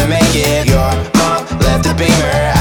to make it. Your mom left the beamer.